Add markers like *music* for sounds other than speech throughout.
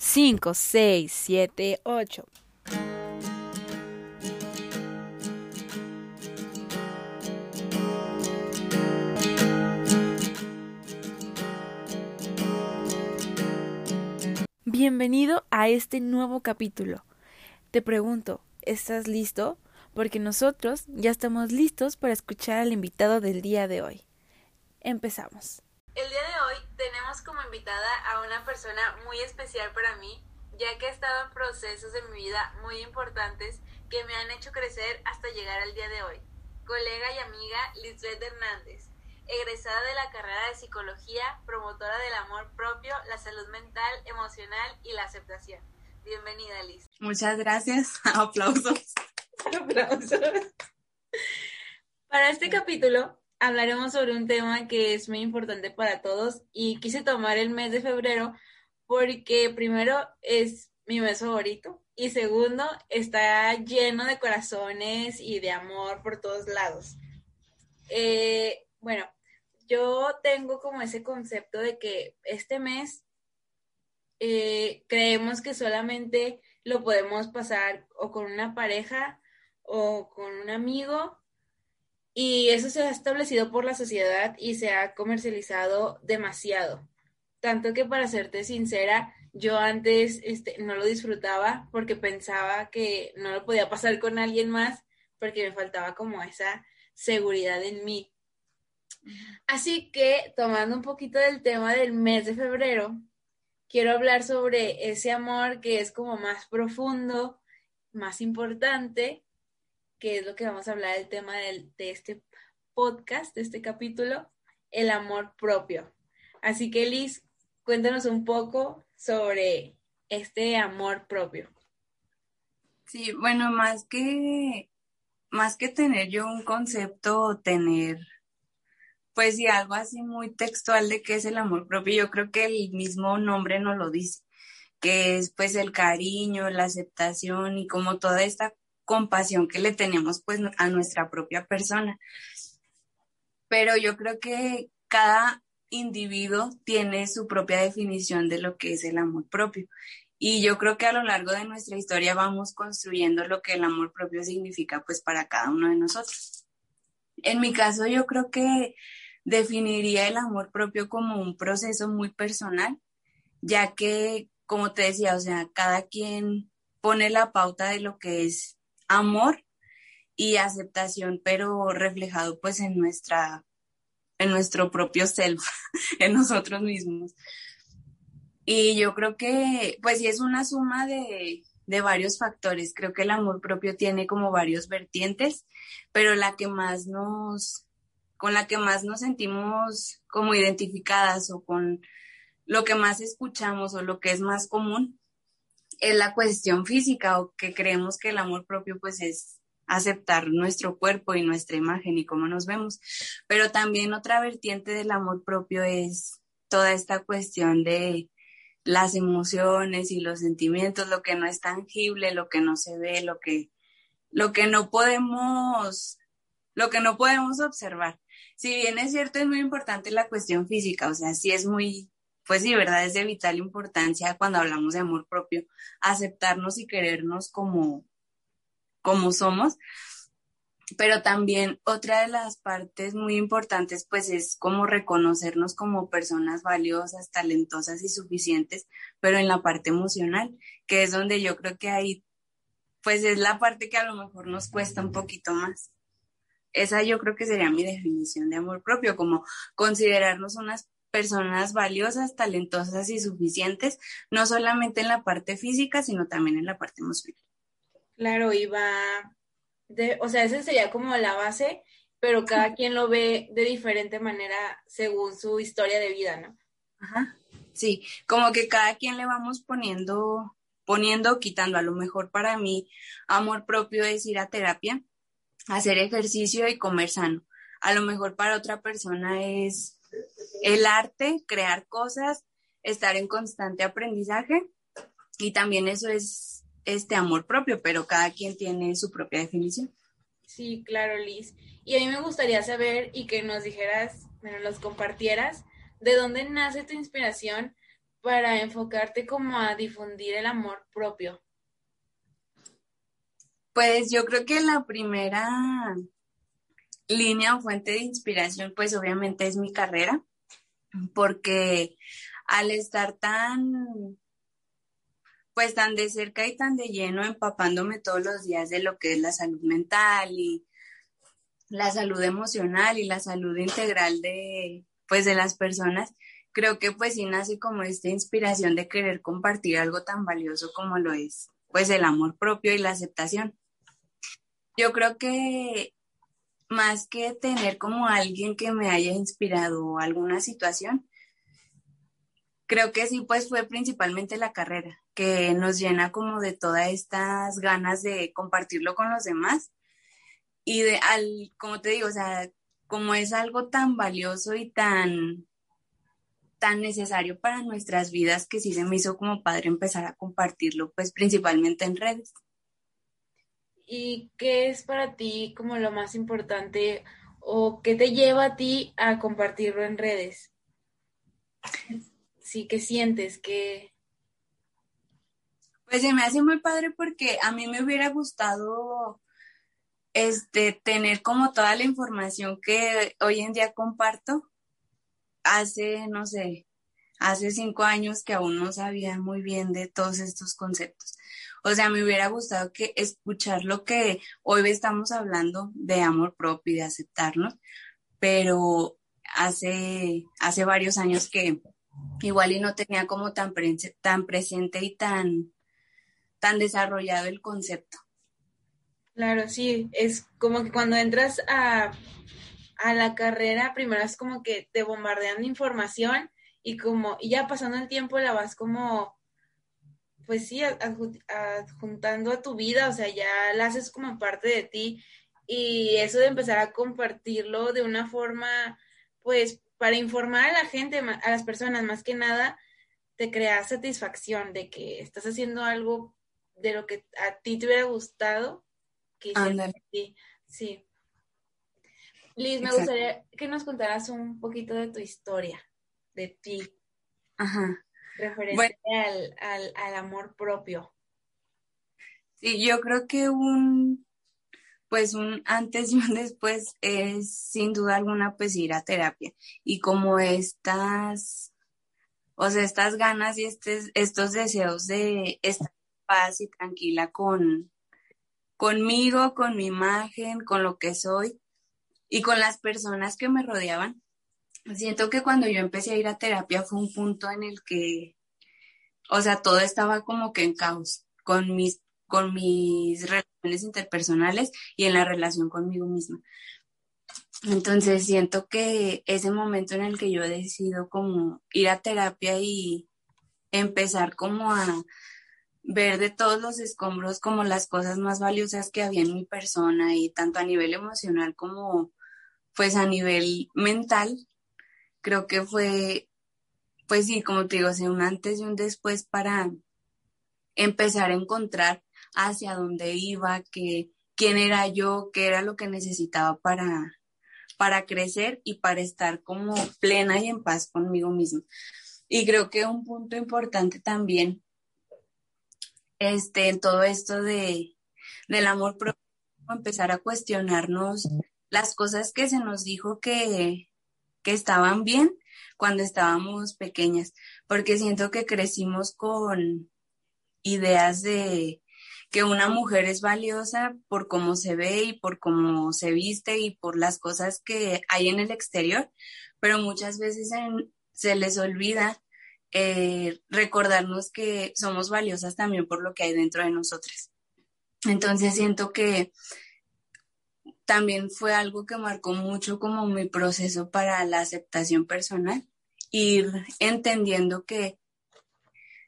5, 6, 7, 8. Bienvenido a este nuevo capítulo. Te pregunto, ¿estás listo? Porque nosotros ya estamos listos para escuchar al invitado del día de hoy. Empezamos. El día de tenemos como invitada a una persona muy especial para mí, ya que he estado en procesos de mi vida muy importantes que me han hecho crecer hasta llegar al día de hoy. Colega y amiga Lisbeth Hernández, egresada de la carrera de psicología, promotora del amor propio, la salud mental, emocional y la aceptación. Bienvenida, Liz. Muchas gracias. *laughs* Aplausos. Aplausos. Para este capítulo hablaremos sobre un tema que es muy importante para todos y quise tomar el mes de febrero porque primero es mi mes favorito y segundo está lleno de corazones y de amor por todos lados. Eh, bueno, yo tengo como ese concepto de que este mes eh, creemos que solamente lo podemos pasar o con una pareja o con un amigo y eso se ha establecido por la sociedad y se ha comercializado demasiado. Tanto que para serte sincera, yo antes este, no lo disfrutaba porque pensaba que no lo podía pasar con alguien más porque me faltaba como esa seguridad en mí. Así que, tomando un poquito del tema del mes de febrero, quiero hablar sobre ese amor que es como más profundo, más importante que es lo que vamos a hablar del tema de este podcast, de este capítulo, el amor propio. Así que Liz, cuéntanos un poco sobre este amor propio. Sí, bueno, más que más que tener yo un concepto, tener pues sí, algo así muy textual de qué es el amor propio, yo creo que el mismo nombre nos lo dice, que es pues el cariño, la aceptación y como toda esta compasión que le tenemos pues a nuestra propia persona. Pero yo creo que cada individuo tiene su propia definición de lo que es el amor propio. Y yo creo que a lo largo de nuestra historia vamos construyendo lo que el amor propio significa pues para cada uno de nosotros. En mi caso yo creo que definiría el amor propio como un proceso muy personal, ya que, como te decía, o sea, cada quien pone la pauta de lo que es amor y aceptación, pero reflejado pues en nuestra, en nuestro propio self, *laughs* en nosotros mismos. Y yo creo que pues sí es una suma de, de varios factores. Creo que el amor propio tiene como varios vertientes, pero la que más nos, con la que más nos sentimos como identificadas o con lo que más escuchamos o lo que es más común es la cuestión física o que creemos que el amor propio pues es aceptar nuestro cuerpo y nuestra imagen y cómo nos vemos. Pero también otra vertiente del amor propio es toda esta cuestión de las emociones y los sentimientos, lo que no es tangible, lo que no se ve, lo que, lo que no podemos, lo que no podemos observar. Si bien es cierto, es muy importante la cuestión física, o sea, sí es muy pues sí, ¿verdad? Es de vital importancia cuando hablamos de amor propio, aceptarnos y querernos como, como somos. Pero también otra de las partes muy importantes, pues es como reconocernos como personas valiosas, talentosas y suficientes, pero en la parte emocional, que es donde yo creo que ahí, pues es la parte que a lo mejor nos cuesta un poquito más. Esa yo creo que sería mi definición de amor propio, como considerarnos unas personas valiosas, talentosas y suficientes, no solamente en la parte física, sino también en la parte emocional. Claro, y va, de, o sea, esa sería como la base, pero cada quien lo ve de diferente manera según su historia de vida, ¿no? Ajá. Sí, como que cada quien le vamos poniendo, poniendo, quitando. A lo mejor para mí, amor propio es ir a terapia, hacer ejercicio y comer sano. A lo mejor para otra persona es el arte, crear cosas, estar en constante aprendizaje y también eso es este amor propio, pero cada quien tiene su propia definición. Sí, claro, Liz. Y a mí me gustaría saber y que nos dijeras, bueno, los compartieras, de dónde nace tu inspiración para enfocarte como a difundir el amor propio? Pues yo creo que la primera línea o fuente de inspiración, pues obviamente es mi carrera, porque al estar tan, pues tan de cerca y tan de lleno, empapándome todos los días de lo que es la salud mental y la salud emocional y la salud integral de, pues de las personas, creo que pues sí nace como esta inspiración de querer compartir algo tan valioso como lo es, pues el amor propio y la aceptación. Yo creo que más que tener como alguien que me haya inspirado alguna situación, creo que sí, pues fue principalmente la carrera, que nos llena como de todas estas ganas de compartirlo con los demás. Y de, al, como te digo, o sea, como es algo tan valioso y tan, tan necesario para nuestras vidas, que sí se me hizo como padre empezar a compartirlo, pues principalmente en redes. ¿Y qué es para ti como lo más importante o qué te lleva a ti a compartirlo en redes? Sí, ¿qué sientes? que Pues se me hace muy padre porque a mí me hubiera gustado este tener como toda la información que hoy en día comparto hace, no sé, hace cinco años que aún no sabía muy bien de todos estos conceptos. O sea, me hubiera gustado que escuchar lo que hoy estamos hablando de amor propio y de aceptarnos, pero hace, hace varios años que igual y no tenía como tan, tan presente y tan, tan desarrollado el concepto. Claro, sí, es como que cuando entras a, a la carrera, primero es como que te bombardean información y como, y ya pasando el tiempo la vas como pues sí, adjuntando a tu vida, o sea, ya la haces como parte de ti y eso de empezar a compartirlo de una forma, pues, para informar a la gente, a las personas, más que nada, te crea satisfacción de que estás haciendo algo de lo que a ti te hubiera gustado. Que sí, sí. Liz, me gustaría que nos contaras un poquito de tu historia, de ti. Ajá referente al, al, amor propio. Sí, yo creo que un, pues un antes y un después es sin duda alguna pues ir a terapia. Y como estas, o sea, estas ganas y estos, estos deseos de estar en paz y tranquila con, conmigo, con mi imagen, con lo que soy y con las personas que me rodeaban, siento que cuando yo empecé a ir a terapia fue un punto en el que, o sea, todo estaba como que en caos con mis, con mis relaciones interpersonales y en la relación conmigo misma. Entonces siento que ese momento en el que yo decido como ir a terapia y empezar como a ver de todos los escombros como las cosas más valiosas que había en mi persona y tanto a nivel emocional como pues a nivel mental, creo que fue, pues sí, como te digo, un antes y un después para empezar a encontrar hacia dónde iba, que, quién era yo, qué era lo que necesitaba para, para crecer y para estar como plena y en paz conmigo misma. Y creo que un punto importante también este, en todo esto de, del amor propio, empezar a cuestionarnos las cosas que se nos dijo que, estaban bien cuando estábamos pequeñas, porque siento que crecimos con ideas de que una mujer es valiosa por cómo se ve y por cómo se viste y por las cosas que hay en el exterior, pero muchas veces se les olvida eh, recordarnos que somos valiosas también por lo que hay dentro de nosotras. Entonces siento que también fue algo que marcó mucho como mi proceso para la aceptación personal, ir entendiendo que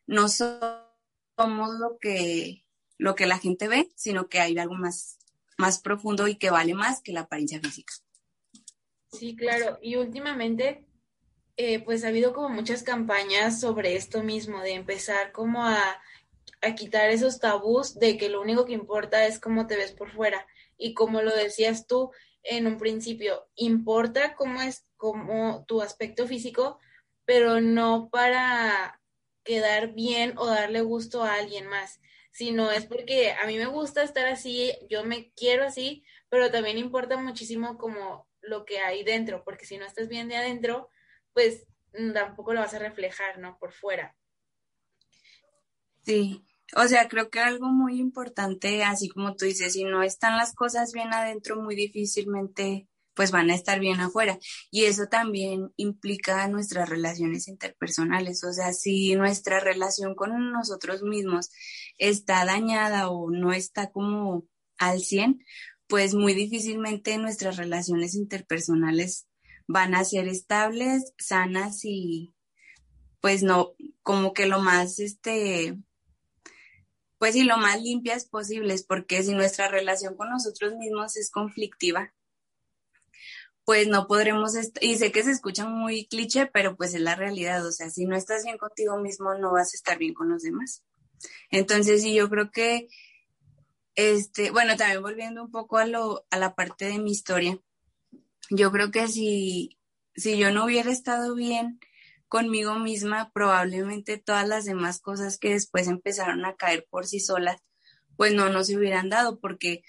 no somos lo que, lo que la gente ve, sino que hay algo más, más profundo y que vale más que la apariencia física. Sí, claro. Y últimamente, eh, pues ha habido como muchas campañas sobre esto mismo, de empezar como a, a quitar esos tabús de que lo único que importa es cómo te ves por fuera y como lo decías tú en un principio, importa cómo es como tu aspecto físico, pero no para quedar bien o darle gusto a alguien más, sino es porque a mí me gusta estar así, yo me quiero así, pero también importa muchísimo como lo que hay dentro, porque si no estás bien de adentro, pues mm, tampoco lo vas a reflejar, ¿no? Por fuera. Sí, o sea, creo que algo muy importante, así como tú dices, si no están las cosas bien adentro, muy difícilmente pues van a estar bien afuera. Y eso también implica nuestras relaciones interpersonales. O sea, si nuestra relación con nosotros mismos está dañada o no está como al 100, pues muy difícilmente nuestras relaciones interpersonales van a ser estables, sanas y pues no, como que lo más, este, pues y lo más limpias posibles, porque si nuestra relación con nosotros mismos es conflictiva, pues no podremos, y sé que se escucha muy cliché, pero pues es la realidad, o sea, si no estás bien contigo mismo, no vas a estar bien con los demás. Entonces, sí, yo creo que, este, bueno, también volviendo un poco a, lo, a la parte de mi historia, yo creo que si yo no hubiera estado bien conmigo misma, probablemente todas las demás cosas que después empezaron a caer por sí solas, pues no nos hubieran dado, porque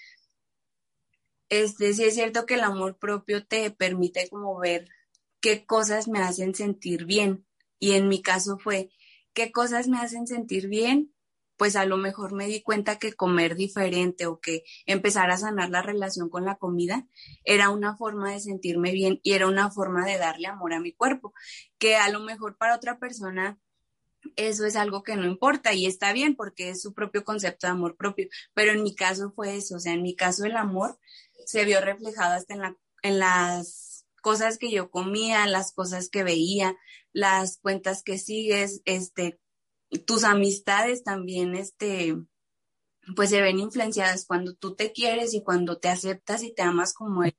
este sí es cierto que el amor propio te permite como ver qué cosas me hacen sentir bien. Y en mi caso fue, ¿qué cosas me hacen sentir bien? Pues a lo mejor me di cuenta que comer diferente o que empezar a sanar la relación con la comida era una forma de sentirme bien y era una forma de darle amor a mi cuerpo, que a lo mejor para otra persona eso es algo que no importa y está bien porque es su propio concepto de amor propio, pero en mi caso fue eso, o sea, en mi caso el amor se vio reflejado hasta en, la, en las cosas que yo comía, las cosas que veía, las cuentas que sigues, este, tus amistades también, este, pues se ven influenciadas cuando tú te quieres y cuando te aceptas y te amas como él.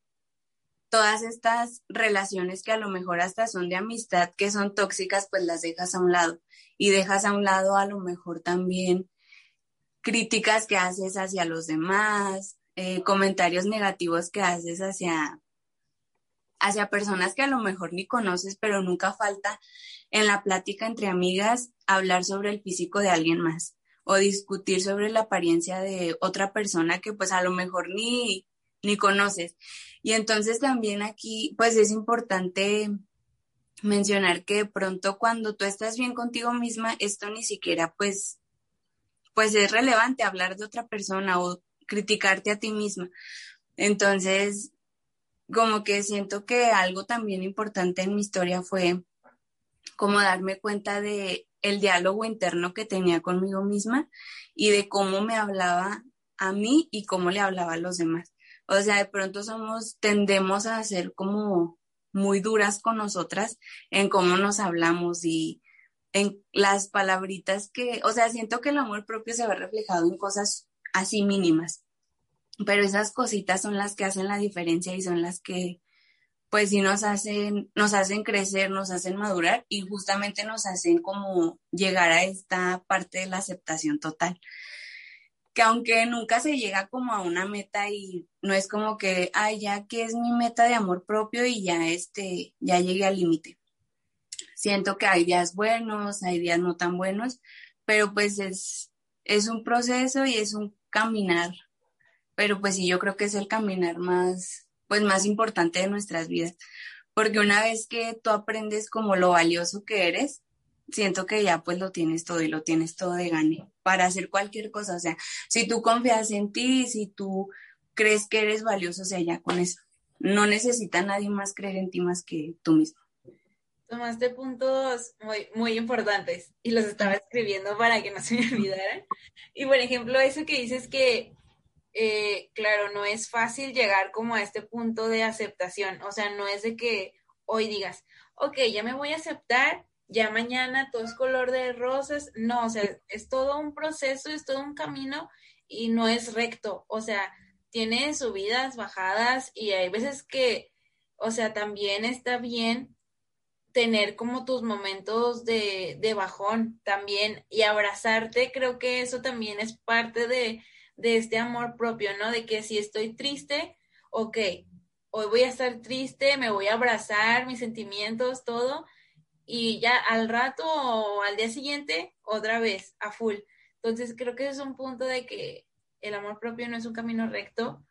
Todas estas relaciones que a lo mejor hasta son de amistad, que son tóxicas, pues las dejas a un lado y dejas a un lado a lo mejor también críticas que haces hacia los demás, eh, comentarios negativos que haces hacia, hacia personas que a lo mejor ni conoces, pero nunca falta en la plática entre amigas hablar sobre el físico de alguien más o discutir sobre la apariencia de otra persona que pues a lo mejor ni, ni conoces. Y entonces también aquí pues es importante mencionar que de pronto cuando tú estás bien contigo misma, esto ni siquiera pues pues es relevante hablar de otra persona o criticarte a ti misma. Entonces, como que siento que algo también importante en mi historia fue como darme cuenta de el diálogo interno que tenía conmigo misma y de cómo me hablaba a mí y cómo le hablaba a los demás. O sea, de pronto somos, tendemos a ser como muy duras con nosotras en cómo nos hablamos y en las palabritas que, o sea, siento que el amor propio se ve reflejado en cosas así mínimas. Pero esas cositas son las que hacen la diferencia y son las que, pues sí nos hacen, nos hacen crecer, nos hacen madurar y justamente nos hacen como llegar a esta parte de la aceptación total. Que aunque nunca se llega como a una meta y no es como que, ay, ya que es mi meta de amor propio y ya este, ya llegué al límite. Siento que hay días buenos, hay días no tan buenos, pero pues es, es un proceso y es un caminar, pero pues sí, yo creo que es el caminar más, pues más importante de nuestras vidas, porque una vez que tú aprendes como lo valioso que eres, siento que ya pues lo tienes todo y lo tienes todo de gane para hacer cualquier cosa, o sea, si tú confías en ti, si tú crees que eres valioso, o sea, ya con eso, no necesita nadie más creer en ti más que tú mismo. Tomaste puntos muy, muy importantes y los estaba escribiendo para que no se me *laughs* olvidaran. Y por ejemplo, eso que dices que, eh, claro, no es fácil llegar como a este punto de aceptación. O sea, no es de que hoy digas, ok, ya me voy a aceptar, ya mañana todo es color de rosas. No, o sea, es todo un proceso, es todo un camino y no es recto. O sea, tiene subidas, bajadas y hay veces que, o sea, también está bien tener como tus momentos de, de, bajón también y abrazarte, creo que eso también es parte de, de este amor propio, ¿no? De que si estoy triste, ok, hoy voy a estar triste, me voy a abrazar mis sentimientos, todo, y ya al rato o al día siguiente otra vez a full. Entonces creo que es un punto de que el amor propio no es un camino recto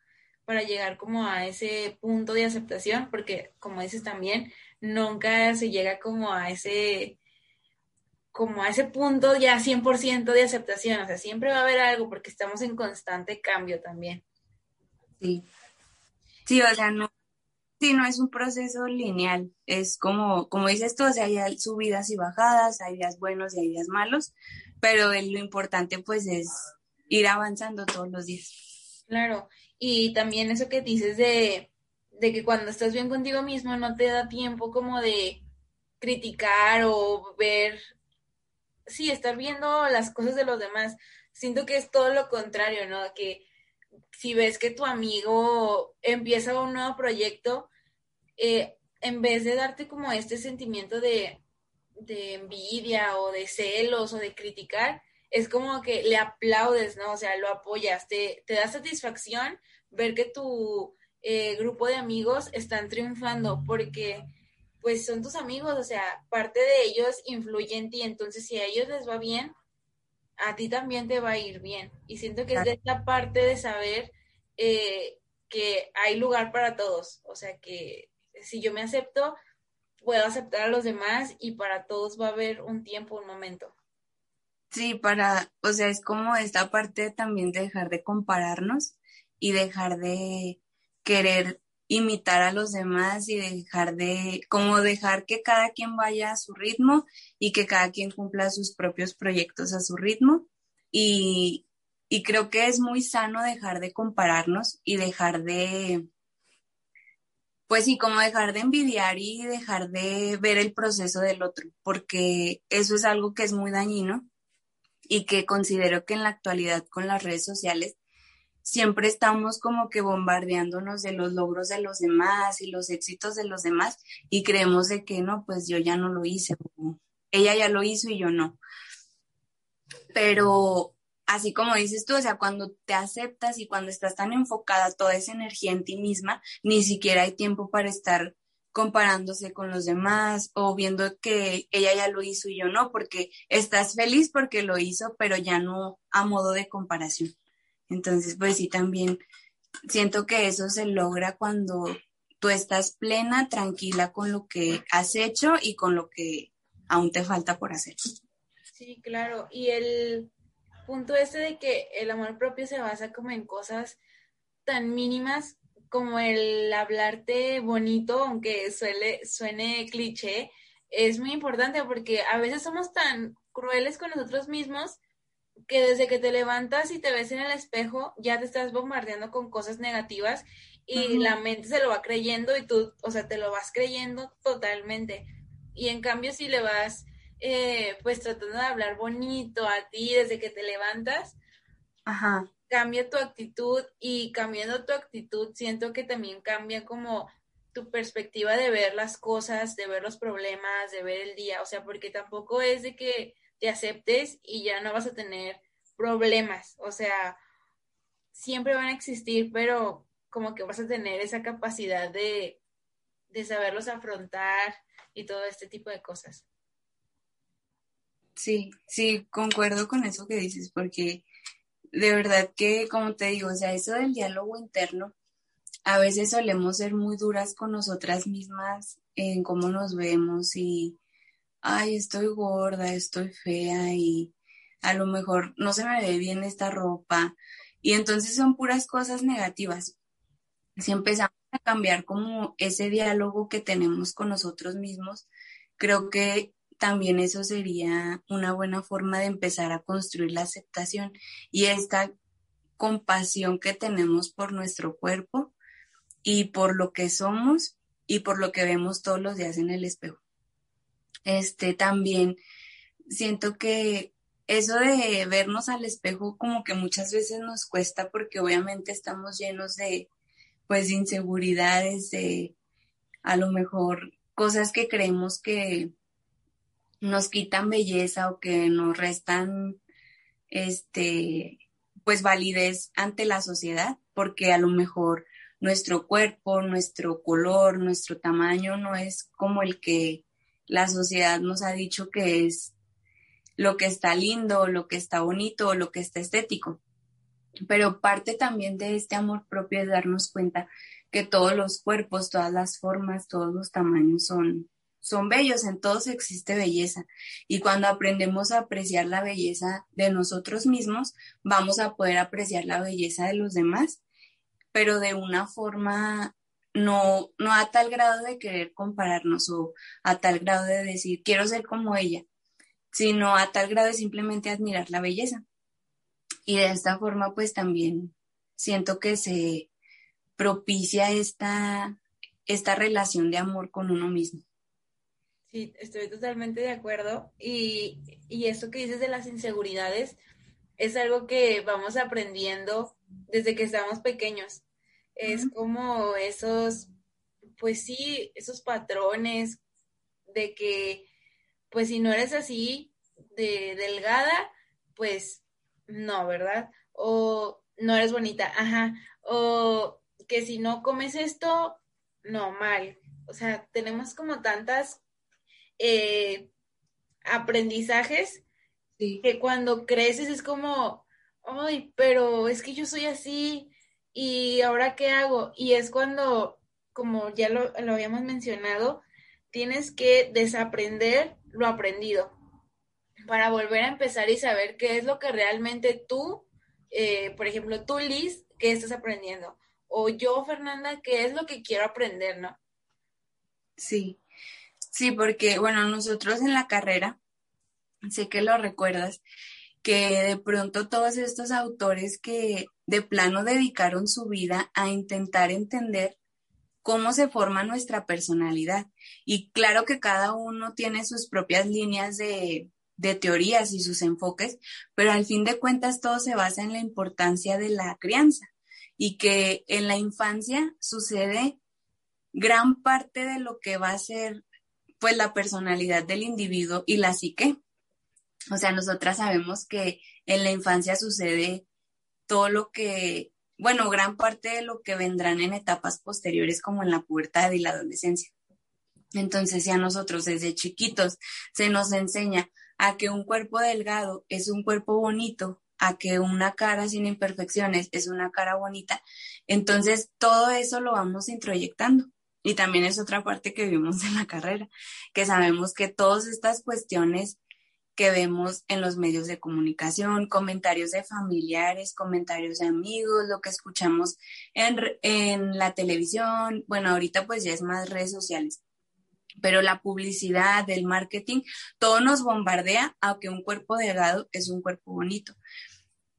para llegar como a ese punto de aceptación, porque como dices también, nunca se llega como a ese como a ese punto ya 100% de aceptación, o sea, siempre va a haber algo porque estamos en constante cambio también. Sí. Sí, o sea, no, sí, no es un proceso lineal, es como, como dices tú, o sea, hay subidas y bajadas, hay días buenos y hay días malos, pero lo importante pues es ir avanzando todos los días. Claro, y también eso que dices de, de que cuando estás bien contigo mismo no te da tiempo como de criticar o ver sí, estar viendo las cosas de los demás. Siento que es todo lo contrario, ¿no? Que si ves que tu amigo empieza un nuevo proyecto, eh, en vez de darte como este sentimiento de, de envidia o de celos o de criticar, es como que le aplaudes, ¿no? O sea, lo apoyas, te, te da satisfacción ver que tu eh, grupo de amigos están triunfando, porque pues son tus amigos, o sea, parte de ellos influye en ti, entonces si a ellos les va bien, a ti también te va a ir bien. Y siento que es de esta parte de saber eh, que hay lugar para todos, o sea, que si yo me acepto, puedo aceptar a los demás y para todos va a haber un tiempo, un momento. Sí, para, o sea, es como esta parte también de dejar de compararnos y dejar de querer imitar a los demás y dejar de, como dejar que cada quien vaya a su ritmo y que cada quien cumpla sus propios proyectos a su ritmo. Y, y creo que es muy sano dejar de compararnos y dejar de, pues sí, como dejar de envidiar y dejar de ver el proceso del otro, porque eso es algo que es muy dañino y que considero que en la actualidad con las redes sociales siempre estamos como que bombardeándonos de los logros de los demás y los éxitos de los demás y creemos de que no, pues yo ya no lo hice, ella ya lo hizo y yo no. Pero así como dices tú, o sea, cuando te aceptas y cuando estás tan enfocada toda esa energía en ti misma, ni siquiera hay tiempo para estar comparándose con los demás o viendo que ella ya lo hizo y yo no, porque estás feliz porque lo hizo, pero ya no a modo de comparación. Entonces, pues sí, también siento que eso se logra cuando tú estás plena, tranquila con lo que has hecho y con lo que aún te falta por hacer. Sí, claro. Y el punto este de que el amor propio se basa como en cosas tan mínimas como el hablarte bonito, aunque suele, suene cliché, es muy importante porque a veces somos tan crueles con nosotros mismos que desde que te levantas y te ves en el espejo, ya te estás bombardeando con cosas negativas y la mente se lo va creyendo y tú, o sea, te lo vas creyendo totalmente. Y en cambio, si le vas, eh, pues tratando de hablar bonito a ti desde que te levantas, cambia tu actitud y cambiando tu actitud, siento que también cambia como tu perspectiva de ver las cosas, de ver los problemas, de ver el día, o sea, porque tampoco es de que te aceptes y ya no vas a tener problemas. O sea, siempre van a existir, pero como que vas a tener esa capacidad de, de saberlos afrontar y todo este tipo de cosas. Sí, sí, concuerdo con eso que dices, porque de verdad que, como te digo, o sea, eso del diálogo interno, a veces solemos ser muy duras con nosotras mismas en cómo nos vemos y ay, estoy gorda, estoy fea y a lo mejor no se me ve bien esta ropa. Y entonces son puras cosas negativas. Si empezamos a cambiar como ese diálogo que tenemos con nosotros mismos, creo que también eso sería una buena forma de empezar a construir la aceptación y esta compasión que tenemos por nuestro cuerpo y por lo que somos y por lo que vemos todos los días en el espejo. Este también siento que eso de vernos al espejo como que muchas veces nos cuesta porque obviamente estamos llenos de pues de inseguridades, de a lo mejor cosas que creemos que nos quitan belleza o que nos restan este pues validez ante la sociedad, porque a lo mejor nuestro cuerpo, nuestro color, nuestro tamaño no es como el que la sociedad nos ha dicho que es lo que está lindo, lo que está bonito, lo que está estético. Pero parte también de este amor propio es darnos cuenta que todos los cuerpos, todas las formas, todos los tamaños son, son bellos, en todos existe belleza. Y cuando aprendemos a apreciar la belleza de nosotros mismos, vamos a poder apreciar la belleza de los demás, pero de una forma no, no a tal grado de querer compararnos o a tal grado de decir, quiero ser como ella, sino a tal grado de simplemente admirar la belleza. Y de esta forma, pues también siento que se propicia esta, esta relación de amor con uno mismo. Sí, estoy totalmente de acuerdo. Y, y eso que dices de las inseguridades es algo que vamos aprendiendo desde que estamos pequeños. Es como esos, pues sí, esos patrones de que, pues si no eres así, de delgada, pues no, ¿verdad? O no eres bonita, ajá. O que si no comes esto, no, mal. O sea, tenemos como tantas eh, aprendizajes que cuando creces es como, ay, pero es que yo soy así y ahora qué hago? Y es cuando, como ya lo, habíamos mencionado, tienes que desaprender lo aprendido para volver a empezar y saber qué es lo que realmente tú, eh, por ejemplo, tú, Liz, qué estás aprendiendo. O yo, Fernanda, qué es lo que quiero aprender, ¿no? Sí, sí, porque, bueno, nosotros en la carrera, sé que lo recuerdas, que de pronto todos estos autores que de plano dedicaron su vida a intentar entender cómo se forma nuestra personalidad. Y claro que cada uno tiene sus propias líneas de, de teorías y sus enfoques, pero al fin de cuentas todo se basa en la importancia de la crianza y que en la infancia sucede gran parte de lo que va a ser pues la personalidad del individuo y la psique. O sea, nosotras sabemos que en la infancia sucede todo lo que, bueno, gran parte de lo que vendrán en etapas posteriores como en la pubertad y la adolescencia. Entonces, si a nosotros desde chiquitos se nos enseña a que un cuerpo delgado es un cuerpo bonito, a que una cara sin imperfecciones es una cara bonita, entonces todo eso lo vamos introyectando. Y también es otra parte que vimos en la carrera, que sabemos que todas estas cuestiones que vemos en los medios de comunicación, comentarios de familiares, comentarios de amigos, lo que escuchamos en, en la televisión, bueno, ahorita pues ya es más redes sociales, pero la publicidad, el marketing, todo nos bombardea a que un cuerpo delgado es un cuerpo bonito.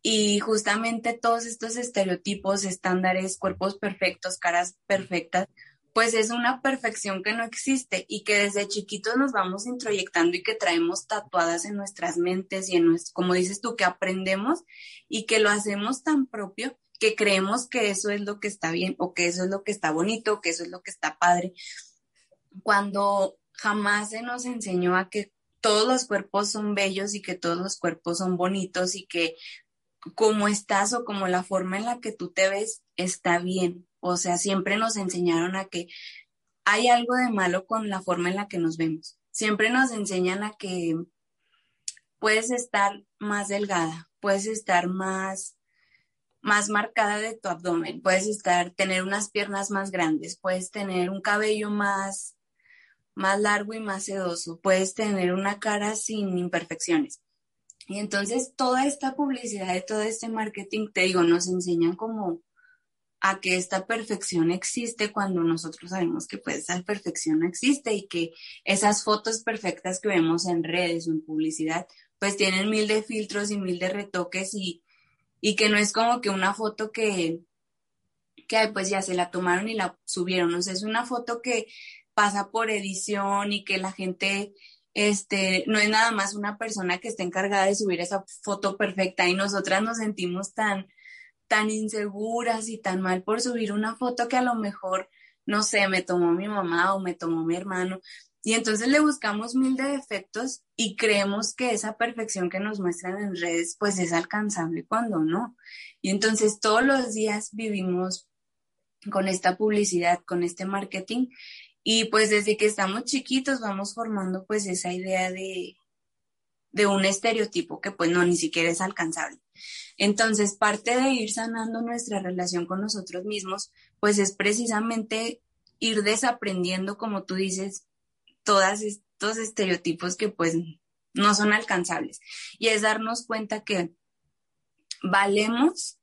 Y justamente todos estos estereotipos, estándares, cuerpos perfectos, caras perfectas, pues es una perfección que no existe y que desde chiquitos nos vamos introyectando y que traemos tatuadas en nuestras mentes y en nuestro, como dices tú, que aprendemos y que lo hacemos tan propio que creemos que eso es lo que está bien o que eso es lo que está bonito, que eso es lo que está padre cuando jamás se nos enseñó a que todos los cuerpos son bellos y que todos los cuerpos son bonitos y que como estás o como la forma en la que tú te ves está bien. O sea, siempre nos enseñaron a que hay algo de malo con la forma en la que nos vemos. Siempre nos enseñan a que puedes estar más delgada, puedes estar más más marcada de tu abdomen, puedes estar tener unas piernas más grandes, puedes tener un cabello más más largo y más sedoso, puedes tener una cara sin imperfecciones. Y entonces toda esta publicidad y todo este marketing, te digo, nos enseñan como a que esta perfección existe cuando nosotros sabemos que pues esa perfección no existe y que esas fotos perfectas que vemos en redes o en publicidad pues tienen mil de filtros y mil de retoques y, y que no es como que una foto que, que pues ya se la tomaron y la subieron, o sea, es una foto que pasa por edición y que la gente este, no es nada más una persona que esté encargada de subir esa foto perfecta y nosotras nos sentimos tan, tan inseguras y tan mal por subir una foto que a lo mejor, no sé, me tomó mi mamá o me tomó mi hermano. Y entonces le buscamos mil de defectos y creemos que esa perfección que nos muestran en redes pues es alcanzable cuando no. Y entonces todos los días vivimos con esta publicidad, con este marketing y pues desde que estamos chiquitos vamos formando pues esa idea de, de un estereotipo que pues no ni siquiera es alcanzable. Entonces, parte de ir sanando nuestra relación con nosotros mismos, pues es precisamente ir desaprendiendo, como tú dices, todos estos estereotipos que pues no son alcanzables. Y es darnos cuenta que valemos,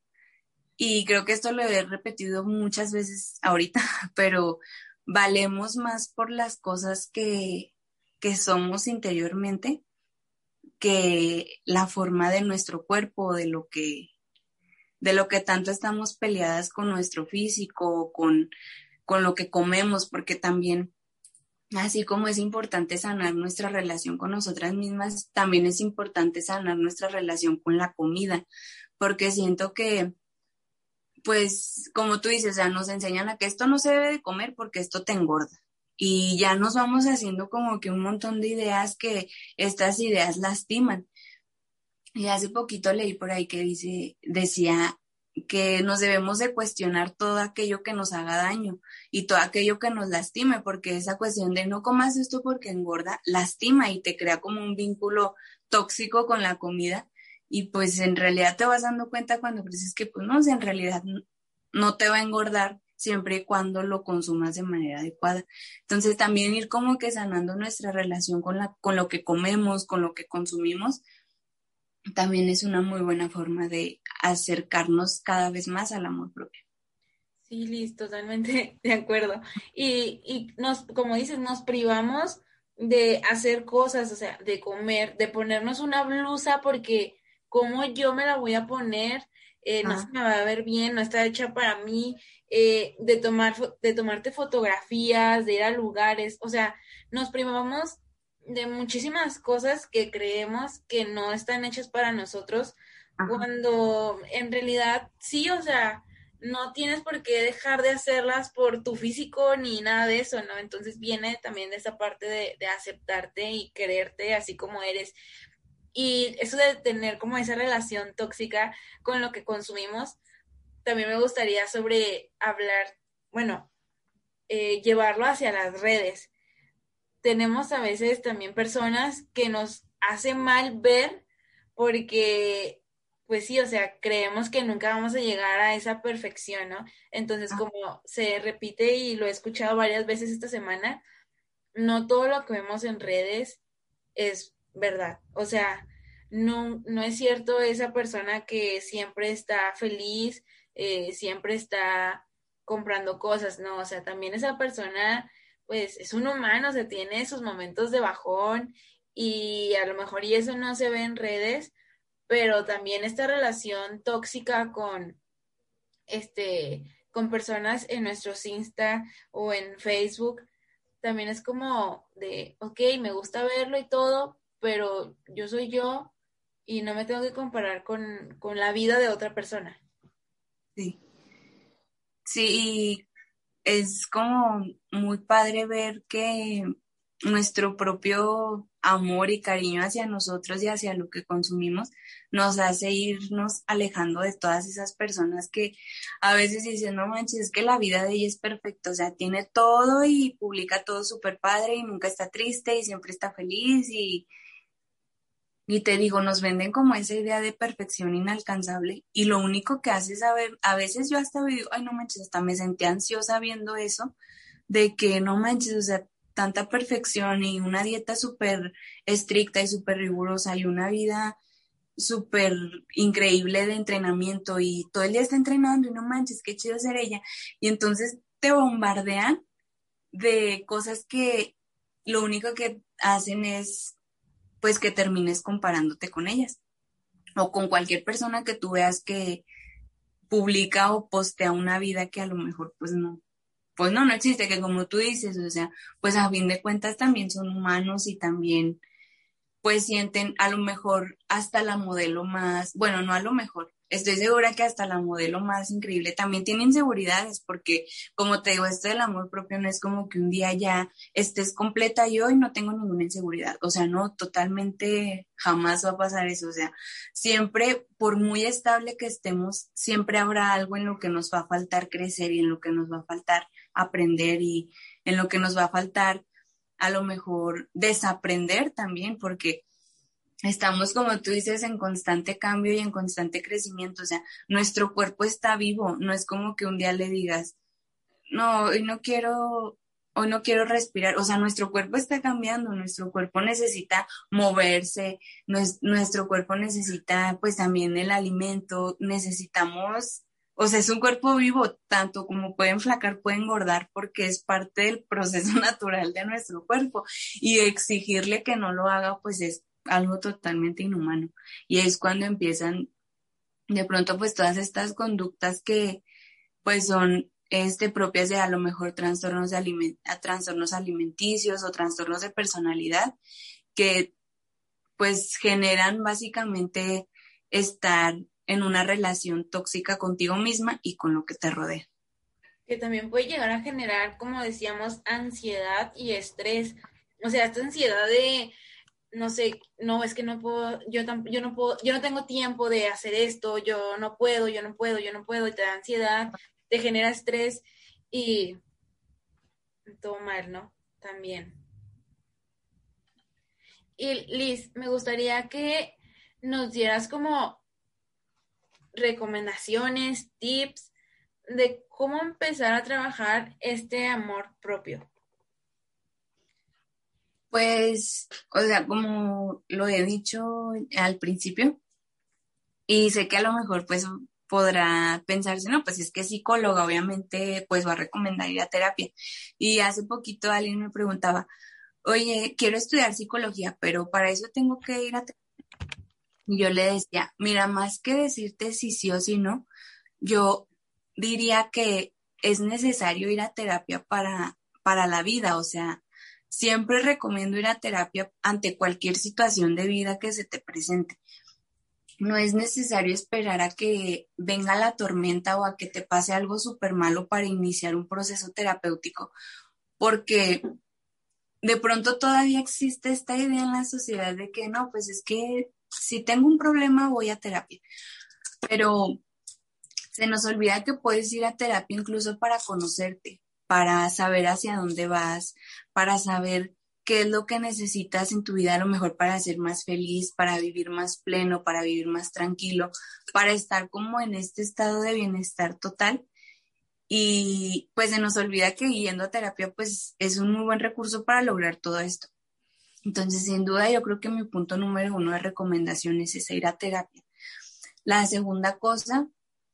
y creo que esto lo he repetido muchas veces ahorita, *laughs* pero valemos más por las cosas que, que somos interiormente que la forma de nuestro cuerpo, de lo que, de lo que tanto estamos peleadas con nuestro físico, con, con lo que comemos, porque también, así como es importante sanar nuestra relación con nosotras mismas, también es importante sanar nuestra relación con la comida, porque siento que, pues, como tú dices, o nos enseñan a que esto no se debe de comer porque esto te engorda y ya nos vamos haciendo como que un montón de ideas que estas ideas lastiman. Y hace poquito leí por ahí que dice, decía que nos debemos de cuestionar todo aquello que nos haga daño y todo aquello que nos lastime, porque esa cuestión de no comas esto porque engorda, lastima y te crea como un vínculo tóxico con la comida y pues en realidad te vas dando cuenta cuando dices que pues no, en realidad no te va a engordar siempre y cuando lo consumas de manera adecuada. Entonces también ir como que sanando nuestra relación con, la, con lo que comemos, con lo que consumimos, también es una muy buena forma de acercarnos cada vez más al amor propio. Sí, listo, totalmente *laughs* de acuerdo. Y, y nos, como dices, nos privamos de hacer cosas, o sea, de comer, de ponernos una blusa porque cómo yo me la voy a poner, eh, no se me va a ver bien, no está hecha para mí, eh, de, tomar, de tomarte fotografías, de ir a lugares, o sea, nos privamos de muchísimas cosas que creemos que no están hechas para nosotros, cuando en realidad sí, o sea, no tienes por qué dejar de hacerlas por tu físico ni nada de eso, ¿no? Entonces viene también de esa parte de, de aceptarte y quererte así como eres. Y eso de tener como esa relación tóxica con lo que consumimos, también me gustaría sobre hablar, bueno, eh, llevarlo hacia las redes. Tenemos a veces también personas que nos hacen mal ver porque, pues sí, o sea, creemos que nunca vamos a llegar a esa perfección, ¿no? Entonces, como se repite y lo he escuchado varias veces esta semana, no todo lo que vemos en redes es verdad. O sea, no, no es cierto esa persona que siempre está feliz, eh, siempre está comprando cosas, no, o sea, también esa persona, pues es un humano, o sea, tiene sus momentos de bajón y a lo mejor y eso no se ve en redes, pero también esta relación tóxica con, este, con personas en nuestros Insta o en Facebook, también es como de, ok, me gusta verlo y todo, pero yo soy yo y no me tengo que comparar con, la vida de otra persona. Sí. Sí, es como muy padre ver que nuestro propio amor y cariño hacia nosotros y hacia lo que consumimos nos hace irnos alejando de todas esas personas que a veces dicen, no manches, es que la vida de ella es perfecta, o sea, tiene todo y publica todo súper padre y nunca está triste y siempre está feliz y, y te digo, nos venden como esa idea de perfección inalcanzable y lo único que hace es saber, a veces yo hasta digo, ay no manches, hasta me sentí ansiosa viendo eso, de que no manches, o sea, tanta perfección y una dieta súper estricta y súper rigurosa y una vida súper increíble de entrenamiento y todo el día está entrenando y no manches, qué chido ser ella. Y entonces te bombardean de cosas que lo único que hacen es pues que termines comparándote con ellas. O con cualquier persona que tú veas que publica o postea una vida que a lo mejor pues no, pues no, no existe, que como tú dices, o sea, pues a fin de cuentas también son humanos y también pues sienten a lo mejor hasta la modelo más, bueno, no a lo mejor, estoy segura que hasta la modelo más increíble también tiene inseguridades, porque como te digo, esto del amor propio no es como que un día ya estés completa y hoy no tengo ninguna inseguridad. O sea, no, totalmente jamás va a pasar eso. O sea, siempre, por muy estable que estemos, siempre habrá algo en lo que nos va a faltar crecer y en lo que nos va a faltar aprender y en lo que nos va a faltar a lo mejor desaprender también, porque estamos, como tú dices, en constante cambio y en constante crecimiento. O sea, nuestro cuerpo está vivo, no es como que un día le digas, no, hoy no quiero, hoy no quiero respirar. O sea, nuestro cuerpo está cambiando, nuestro cuerpo necesita moverse, nuestro cuerpo necesita pues también el alimento, necesitamos o sea, es un cuerpo vivo, tanto como puede enflacar, puede engordar, porque es parte del proceso *laughs* natural de nuestro cuerpo. Y exigirle que no lo haga, pues es algo totalmente inhumano. Y es cuando empiezan de pronto pues todas estas conductas que pues son este, propias de a lo mejor trastornos, de trastornos alimenticios o trastornos de personalidad que pues generan básicamente estar en una relación tóxica contigo misma y con lo que te rodea. Que también puede llegar a generar, como decíamos, ansiedad y estrés. O sea, esta ansiedad de, no sé, no, es que no puedo, yo, yo no puedo, yo no tengo tiempo de hacer esto, yo no puedo, yo no puedo, yo no puedo, y te da ansiedad, te genera estrés y todo mal, ¿no? También. Y Liz, me gustaría que nos dieras como recomendaciones, tips de cómo empezar a trabajar este amor propio. Pues, o sea, como lo he dicho al principio, y sé que a lo mejor pues podrá pensarse, no, pues es que psicóloga, obviamente, pues va a recomendar ir a terapia. Y hace poquito alguien me preguntaba, oye, quiero estudiar psicología, pero para eso tengo que ir a terapia yo le decía, mira, más que decirte si sí o si no, yo diría que es necesario ir a terapia para, para la vida, o sea, siempre recomiendo ir a terapia ante cualquier situación de vida que se te presente. No es necesario esperar a que venga la tormenta o a que te pase algo súper malo para iniciar un proceso terapéutico, porque de pronto todavía existe esta idea en la sociedad de que no, pues es que si tengo un problema voy a terapia, pero se nos olvida que puedes ir a terapia incluso para conocerte, para saber hacia dónde vas, para saber qué es lo que necesitas en tu vida a lo mejor para ser más feliz, para vivir más pleno, para vivir más tranquilo, para estar como en este estado de bienestar total. Y pues se nos olvida que yendo a terapia pues es un muy buen recurso para lograr todo esto. Entonces, sin duda, yo creo que mi punto número uno de recomendaciones es ir a terapia. La segunda cosa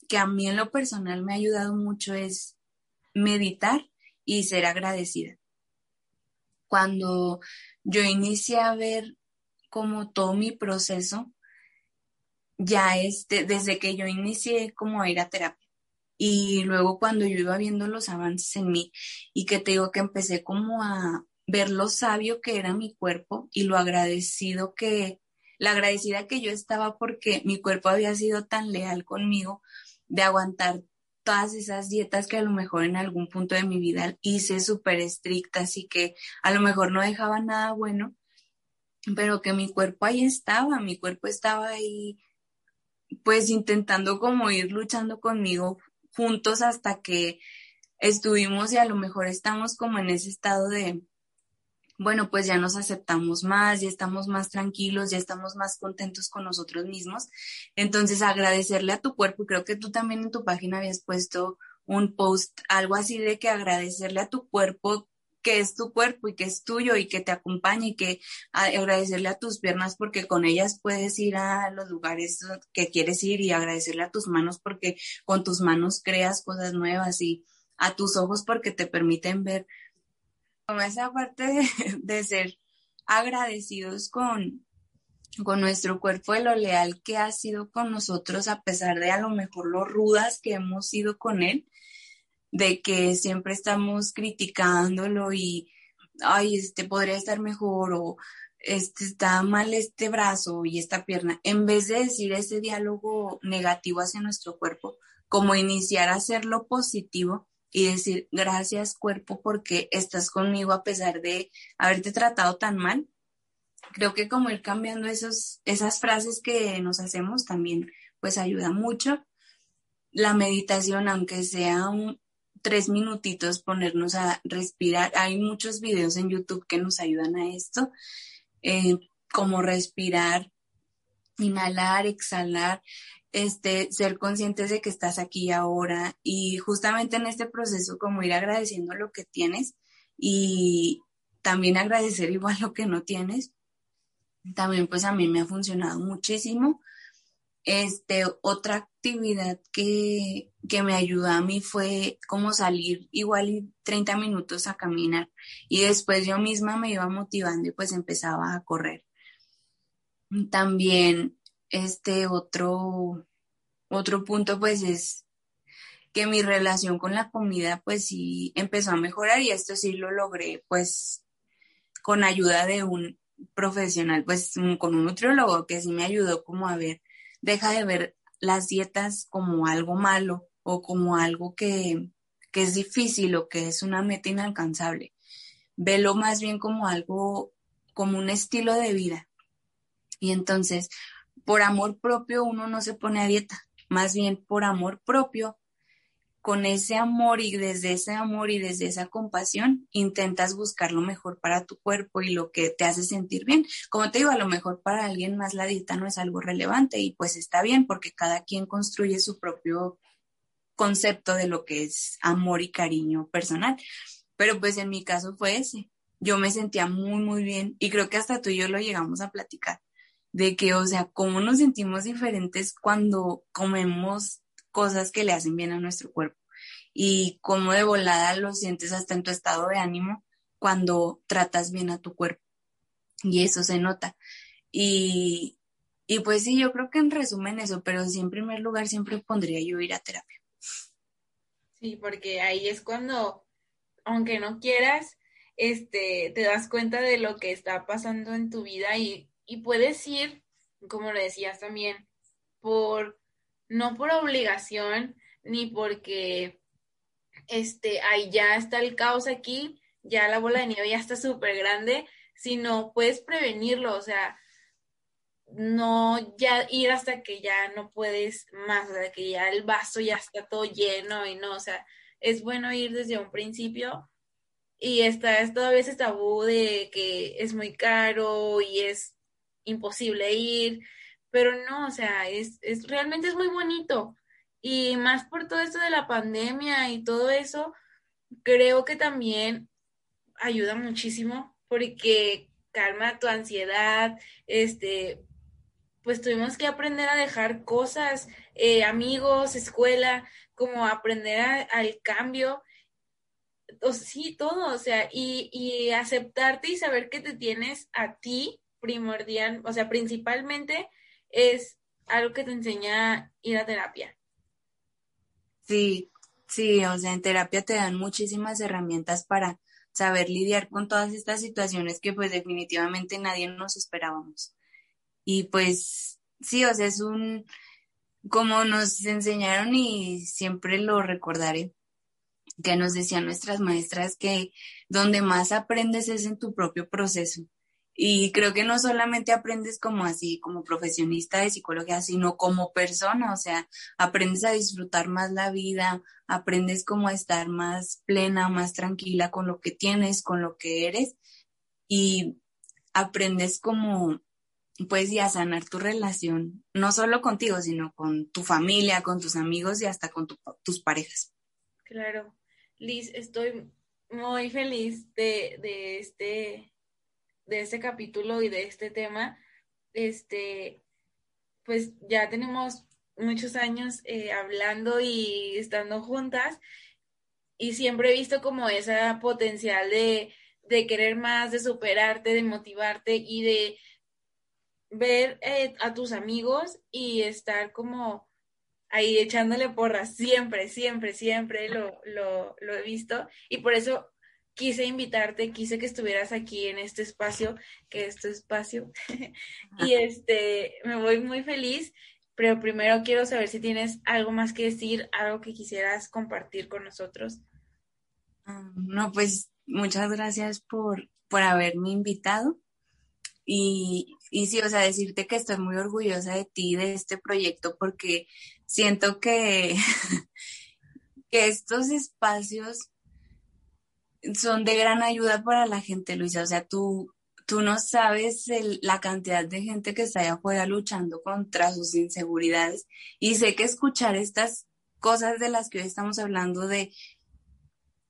que a mí en lo personal me ha ayudado mucho es meditar y ser agradecida. Cuando yo inicié a ver como todo mi proceso, ya este, desde que yo inicié como a ir a terapia. Y luego cuando yo iba viendo los avances en mí y que te digo que empecé como a, ver lo sabio que era mi cuerpo y lo agradecido que, la agradecida que yo estaba porque mi cuerpo había sido tan leal conmigo de aguantar todas esas dietas que a lo mejor en algún punto de mi vida hice súper estrictas y que a lo mejor no dejaba nada bueno, pero que mi cuerpo ahí estaba, mi cuerpo estaba ahí pues intentando como ir luchando conmigo juntos hasta que estuvimos y a lo mejor estamos como en ese estado de, bueno, pues ya nos aceptamos más, ya estamos más tranquilos, ya estamos más contentos con nosotros mismos. Entonces, agradecerle a tu cuerpo, creo que tú también en tu página habías puesto un post, algo así de que agradecerle a tu cuerpo que es tu cuerpo y que es tuyo y que te acompaña y que agradecerle a tus piernas porque con ellas puedes ir a los lugares que quieres ir y agradecerle a tus manos porque con tus manos creas cosas nuevas y a tus ojos porque te permiten ver como esa parte de, ser agradecidos con, con nuestro cuerpo de lo leal que ha sido con nosotros, a pesar de a lo mejor lo rudas que hemos sido con él, de que siempre estamos criticándolo y, ay, este podría estar mejor o este está mal este brazo y esta pierna, en vez de decir ese diálogo negativo hacia nuestro cuerpo, como iniciar a hacer lo positivo y decir gracias cuerpo porque estás conmigo a pesar de haberte tratado tan mal. Creo que como ir cambiando esos, esas frases que nos hacemos también pues ayuda mucho. La meditación, aunque sea un, tres minutitos, ponernos a respirar. Hay muchos videos en YouTube que nos ayudan a esto, eh, como respirar inhalar, exhalar, este, ser conscientes de que estás aquí ahora y justamente en este proceso como ir agradeciendo lo que tienes y también agradecer igual lo que no tienes. También pues a mí me ha funcionado muchísimo. Este, otra actividad que, que me ayudó a mí fue como salir igual 30 minutos a caminar y después yo misma me iba motivando y pues empezaba a correr. También este otro, otro punto pues es que mi relación con la comida pues sí empezó a mejorar y esto sí lo logré pues con ayuda de un profesional, pues con un nutriólogo que sí me ayudó como a ver, deja de ver las dietas como algo malo o como algo que, que es difícil o que es una meta inalcanzable. Velo más bien como algo, como un estilo de vida. Y entonces, por amor propio uno no se pone a dieta, más bien por amor propio, con ese amor y desde ese amor y desde esa compasión intentas buscar lo mejor para tu cuerpo y lo que te hace sentir bien. Como te digo, a lo mejor para alguien más la dieta no es algo relevante y pues está bien porque cada quien construye su propio concepto de lo que es amor y cariño personal. Pero pues en mi caso fue ese. Yo me sentía muy, muy bien y creo que hasta tú y yo lo llegamos a platicar de que, o sea, cómo nos sentimos diferentes cuando comemos cosas que le hacen bien a nuestro cuerpo y cómo de volada lo sientes hasta en tu estado de ánimo cuando tratas bien a tu cuerpo. Y eso se nota. Y, y pues sí, yo creo que en resumen eso, pero sí en primer lugar siempre pondría yo ir a terapia. Sí, porque ahí es cuando, aunque no quieras, este, te das cuenta de lo que está pasando en tu vida y y puedes ir, como lo decías también, por, no por obligación, ni porque, este, ahí ya está el caos aquí, ya la bola de nieve ya está súper grande, sino puedes prevenirlo, o sea, no ya ir hasta que ya no puedes más, o sea, que ya el vaso ya está todo lleno y no, o sea, es bueno ir desde un principio y está es todavía ese tabú de que es muy caro y es imposible ir, pero no, o sea, es, es realmente es muy bonito. Y más por todo esto de la pandemia y todo eso, creo que también ayuda muchísimo porque calma tu ansiedad, este, pues tuvimos que aprender a dejar cosas, eh, amigos, escuela, como aprender al cambio, o sí, todo, o sea, y, y aceptarte y saber que te tienes a ti primordial, o sea, principalmente es algo que te enseña ir a terapia. Sí, sí, o sea, en terapia te dan muchísimas herramientas para saber lidiar con todas estas situaciones que pues definitivamente nadie nos esperábamos. Y pues sí, o sea, es un, como nos enseñaron y siempre lo recordaré, que nos decían nuestras maestras que donde más aprendes es en tu propio proceso. Y creo que no solamente aprendes como así, como profesionista de psicología, sino como persona, o sea, aprendes a disfrutar más la vida, aprendes como a estar más plena, más tranquila con lo que tienes, con lo que eres, y aprendes como, pues, y a sanar tu relación, no solo contigo, sino con tu familia, con tus amigos y hasta con tus parejas. Claro. Liz, estoy muy feliz de, de este de este capítulo y de este tema, este, pues ya tenemos muchos años eh, hablando y estando juntas y siempre he visto como esa potencial de, de querer más, de superarte, de motivarte y de ver eh, a tus amigos y estar como ahí echándole porras, siempre, siempre, siempre lo, lo, lo he visto. Y por eso quise invitarte, quise que estuvieras aquí en este espacio, que es tu espacio. *laughs* y este, me voy muy feliz, pero primero quiero saber si tienes algo más que decir, algo que quisieras compartir con nosotros. Ah, no, pues muchas gracias por, por haberme invitado. Y, y sí, o sea, decirte que estoy muy orgullosa de ti, de este proyecto, porque siento que, *laughs* que estos espacios son de gran ayuda para la gente, Luisa. O sea, tú, tú no sabes la cantidad de gente que está allá afuera luchando contra sus inseguridades. Y sé que escuchar estas cosas de las que hoy estamos hablando de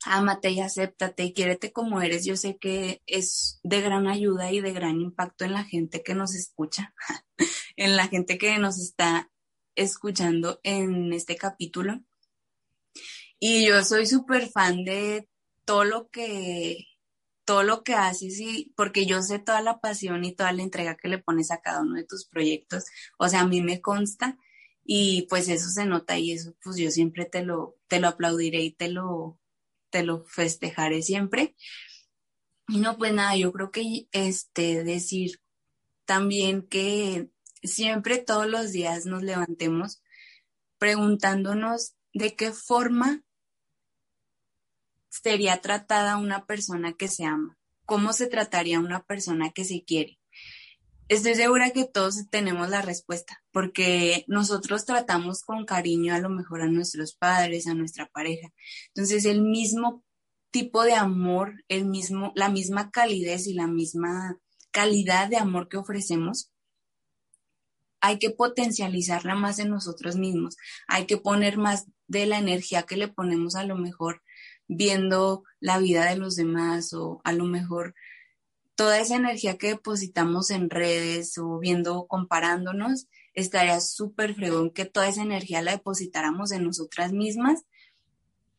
ámate y acéptate y quiérete como eres, yo sé que es de gran ayuda y de gran impacto en la gente que nos escucha, *laughs* en la gente que nos está escuchando en este capítulo. Y yo soy súper fan de todo lo que todo lo que haces y porque yo sé toda la pasión y toda la entrega que le pones a cada uno de tus proyectos. O sea, a mí me consta y pues eso se nota y eso pues yo siempre te lo te lo aplaudiré y te lo te lo festejaré siempre. Y no, pues nada, yo creo que este decir también que siempre todos los días nos levantemos preguntándonos de qué forma sería tratada una persona que se ama, cómo se trataría una persona que se quiere. Estoy segura que todos tenemos la respuesta, porque nosotros tratamos con cariño a lo mejor a nuestros padres, a nuestra pareja. Entonces, el mismo tipo de amor, el mismo, la misma calidez y la misma calidad de amor que ofrecemos, hay que potencializarla más en nosotros mismos. Hay que poner más de la energía que le ponemos a lo mejor viendo la vida de los demás o a lo mejor toda esa energía que depositamos en redes o viendo, comparándonos, estaría súper fregón que toda esa energía la depositáramos en nosotras mismas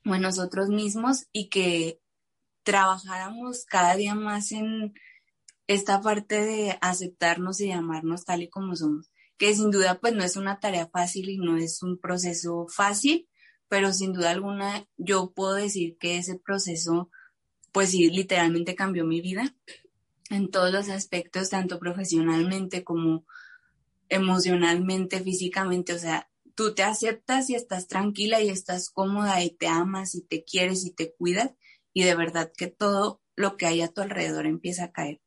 o en nosotros mismos y que trabajáramos cada día más en esta parte de aceptarnos y amarnos tal y como somos, que sin duda pues no es una tarea fácil y no es un proceso fácil, pero sin duda alguna yo puedo decir que ese proceso pues sí literalmente cambió mi vida en todos los aspectos, tanto profesionalmente como emocionalmente, físicamente, o sea, tú te aceptas y estás tranquila y estás cómoda y te amas y te quieres y te cuidas y de verdad que todo lo que hay a tu alrededor empieza a caer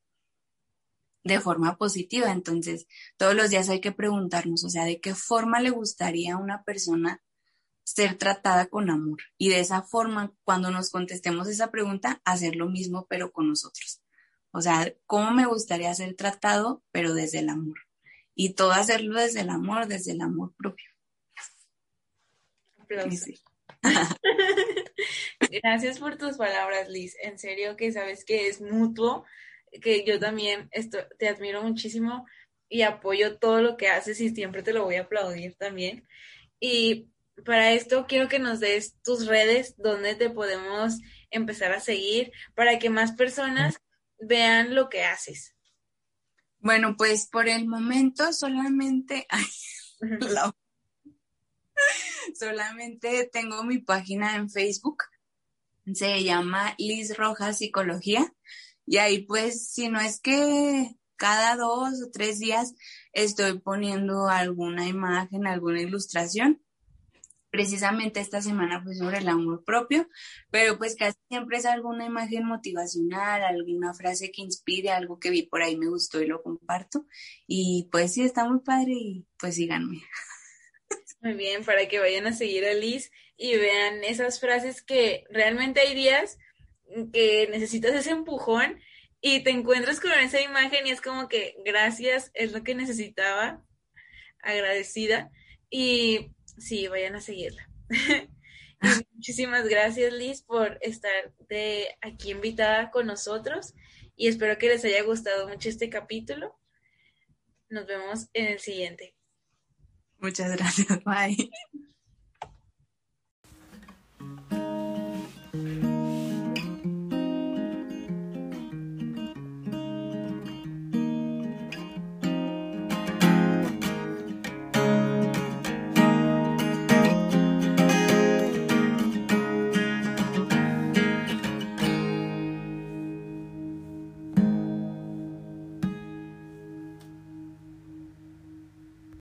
de forma positiva. Entonces, todos los días hay que preguntarnos, o sea, ¿de qué forma le gustaría a una persona ser tratada con amor? Y de esa forma, cuando nos contestemos esa pregunta, hacer lo mismo, pero con nosotros. O sea, ¿cómo me gustaría ser tratado, pero desde el amor? Y todo hacerlo desde el amor, desde el amor propio. *laughs* Gracias por tus palabras, Liz. En serio que sabes que es mutuo, que yo también esto, te admiro muchísimo y apoyo todo lo que haces y siempre te lo voy a aplaudir también. Y para esto quiero que nos des tus redes donde te podemos empezar a seguir para que más personas vean lo que haces. Bueno, pues por el momento solamente, *laughs* solamente tengo mi página en Facebook, se llama Liz Rojas Psicología, y ahí pues si no es que cada dos o tres días estoy poniendo alguna imagen, alguna ilustración, precisamente esta semana fue sobre el amor propio, pero pues casi siempre es alguna imagen motivacional, alguna frase que inspire, algo que vi por ahí me gustó y lo comparto. Y pues sí, está muy padre y pues síganme. Muy bien, para que vayan a seguir a Liz y vean esas frases que realmente hay días que necesitas ese empujón y te encuentras con esa imagen y es como que gracias, es lo que necesitaba, agradecida. Y Sí, vayan a seguirla. *laughs* muchísimas gracias, Liz, por estar de aquí invitada con nosotros y espero que les haya gustado mucho este capítulo. Nos vemos en el siguiente. Muchas gracias. Bye.